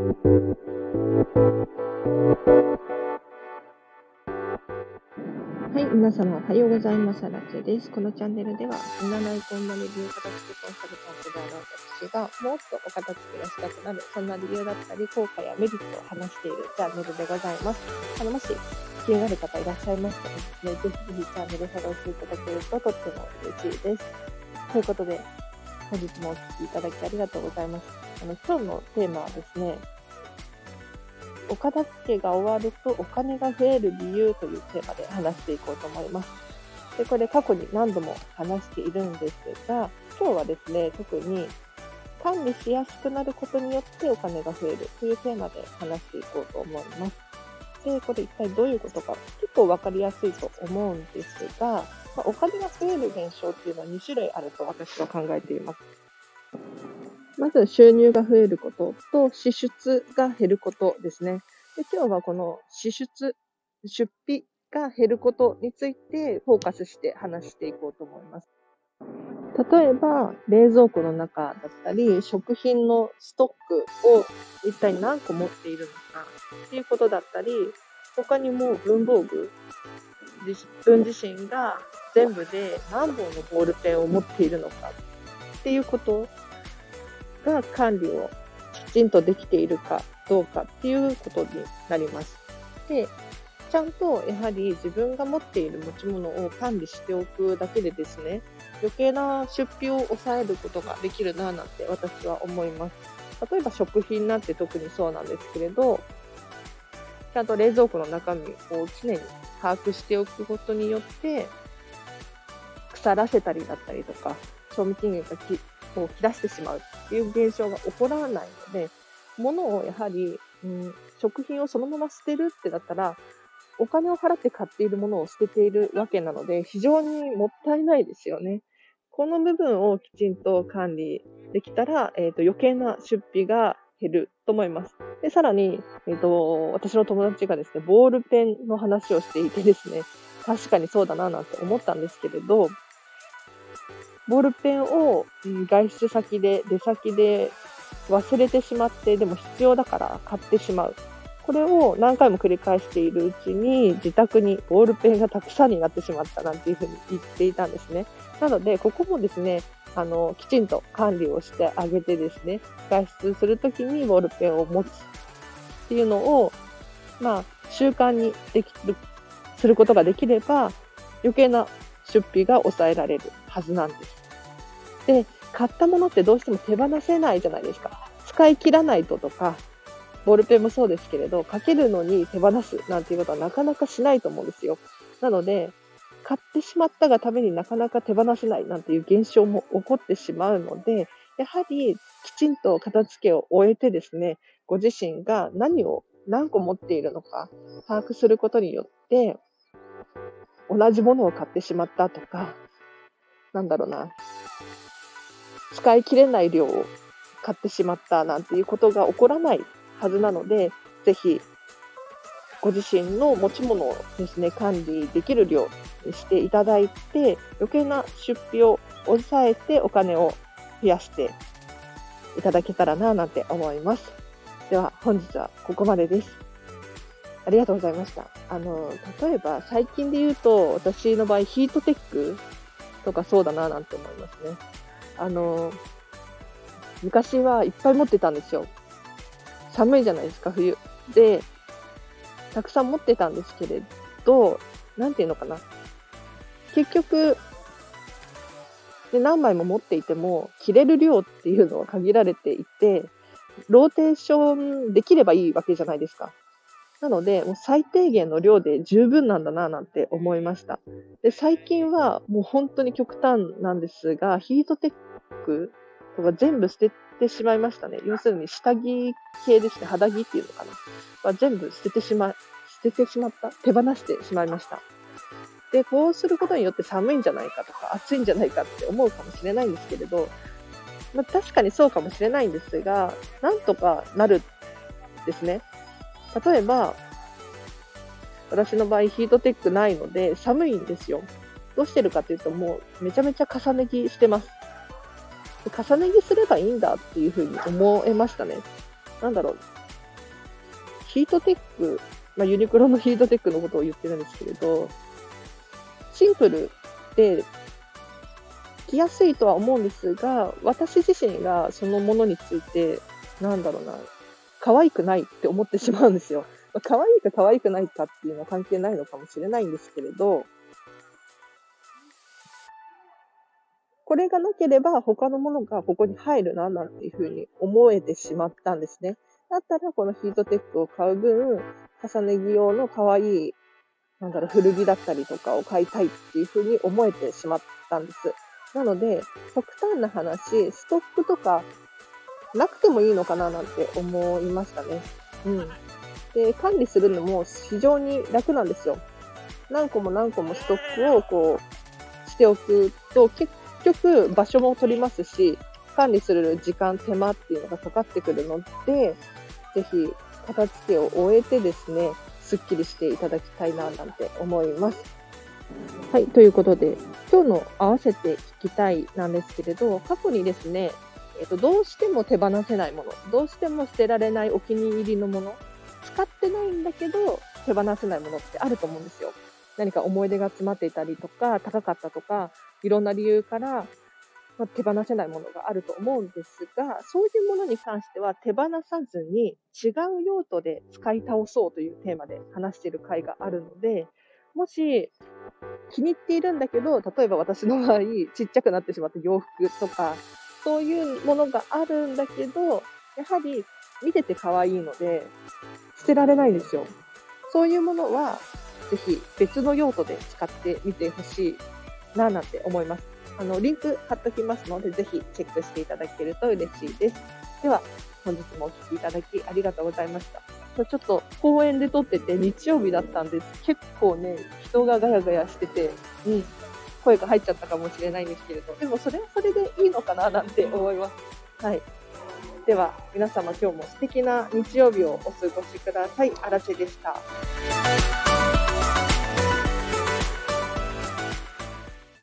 はい、皆様おはようございます。ラチェです。このチャンネルでは、占いコンマネ流片付けコンサルタントである私が、もっとお片付けがしたくなる、そんな理由だったり、効果やメリットを話しているチャンネルでございます。あの、もし気になる方いらっしゃいましたらですね、ぜひぜひチャンネルフォローしていただけるととっても嬉しいです。ということで、本日もお聴きいただきありがとうございます。あの、今日のテーマはですね、お片付けが終わるとお金が増える理由というテーマで話していこうと思います。で、これ過去に何度も話しているんですが、今日はですね、特に管理しやすくなることによってお金が増えるというテーマで話していこうと思います。で、これ一体どういうことか結構わかりやすいと思うんですが、まあ、お金が増える現象っていうのは2種類あると私は考えています。まず収入が増えることと支出が減ることですね。で今日はこの支出、出費が減ることについてフォーカスして話していこうと思います。例えば、冷蔵庫の中だったり、食品のストックを一体何個持っているのかっていうことだったり、他にも文房具、自分自身が全部で何本のボールペンを持っているのかっていうことが管理をきちんとできているかどうかっていうことになります。で、ちゃんとやはり自分が持っている持ち物を管理しておくだけでですね、余計な出費を抑えることができるななんて私は思います。例えば食品なんて特にそうなんですけれど、ちゃんと冷蔵庫の中身を常に把握しておくことによって、腐らせたりだったりとか、賞味期限がを切らしてしまうっていう現象が起こらないので、物をやはり、うん、食品をそのまま捨てるってなったら、お金を払って買っているものを捨てているわけなので、非常にもったいないですよね。この部分をきちんと管理できたら、えっ、ー、と余計な出費が減ると思います。で、さらに、えっ、ー、と、私の友達がですね、ボールペンの話をしていてですね、確かにそうだななんて思ったんですけれど、ボールペンを外出先で、出先で忘れてしまって、でも必要だから買ってしまう。これを何回も繰り返しているうちに自宅にボールペンがたくさんになってしまったなんていうふうに言っていたんですね。なので、ここもですね、あの、きちんと管理をしてあげてですね、外出するときにボールペンを持つっていうのを、まあ、習慣にできる、することができれば、余計な出費が抑えられるはずなんです。で、買ったものってどうしても手放せないじゃないですか。使い切らないととか、ボールペンもそうですけれど、かけるのに手放すなんていうことはなかなかしないと思うんですよ。なので、買ってしまったがためになかなか手放せないなんていう現象も起こってしまうので、やはりきちんと片付けを終えてですね、ご自身が何を何個持っているのか把握することによって、同じものを買ってしまったとか、なんだろうな、使い切れない量を買ってしまったなんていうことが起こらないはずなので、ぜひ、ご自身の持ち物をですね、管理できる量にしていただいて、余計な出費を抑えてお金を増やしていただけたらな、なんて思います。では、本日はここまでです。ありがとうございました。あの、例えば最近で言うと、私の場合ヒートテックとかそうだな、なんて思いますね。あの、昔はいっぱい持ってたんですよ。寒いじゃないですか、冬。で、たくさん持ってたんですけれど、なんていうのかな。結局、で何枚も持っていても、着れる量っていうのは限られていて、ローテーションできればいいわけじゃないですか。なので、もう最低限の量で十分なんだな、なんて思いました。で、最近はもう本当に極端なんですが、ヒートテックとか全部捨ててしまいましたね。要するに下着系ですね。肌着っていうのかな。は全部捨ててしま、捨ててしまった。手放してしまいました。で、こうすることによって寒いんじゃないかとか、暑いんじゃないかって思うかもしれないんですけれど、まあ、確かにそうかもしれないんですが、なんとかなるですね。例えば、私の場合ヒートテックないので寒いんですよ。どうしてるかというともうめちゃめちゃ重ね着してます。重ね着すればいいんだっていうふうに思えましたね。なんだろう。ヒートテック、まあ、ユニクロのヒートテックのことを言ってるんですけれど、シンプルで着やすいとは思うんですが、私自身がそのものについて、なんだろうな、可愛くないって思ってしまうんですよ。ま、可愛いか可愛くないかっていうのは関係ないのかもしれないんですけれど、これがなければ他のものがここに入るな、なんていうふうに思えてしまったんですね。だったらこのヒートテックを買う分、重ね着用の可愛い、なんだろう、古着だったりとかを買いたいっていうふうに思えてしまったんです。なので、極端な話、ストックとかなくてもいいのかななんて思いましたね。うん。で、管理するのも非常に楽なんですよ。何個も何個もストックをこうしておくと結局場所も取りますし、管理する時間、手間っていうのがかかってくるので、ぜひ片付けを終えてですね、すっきりしていただきたいななんて思います。はい、ということで、今日の合わせて聞きたいなんですけれど、過去にですね、えっと、どうしても手放せないもの、どうしても捨てられないお気に入りのもの、使ってないんだけど手放せないものってあると思うんですよ。何か思い出が詰まっていたりとか、高かったとか、いろんな理由から、ま手放せないものがあると思うんですが、そういうものに関しては手放さずに違う用途で使い倒そうというテーマで話している回があるので、もし気に入っているんだけど、例えば私の場合、ちっちゃくなってしまった洋服とか、そういうものがあるんだけど、やはり見てて可愛いので、捨てられないんですよ。そういうものは、ぜひ別の用途で使ってみてほしいななんて思います。あの、リンク貼っときますので、ぜひチェックしていただけると嬉しいです。では、本日もお聴きいただきありがとうございました。ちょっと公園で撮ってて日曜日だったんです。結構ね、人がガヤガヤしてて、うん、声が入っちゃったかもしれないんですけれど、でもそれはそれでいいのかななんて思います。はい。では、皆様今日も素敵な日曜日をお過ごしください。あらせでした。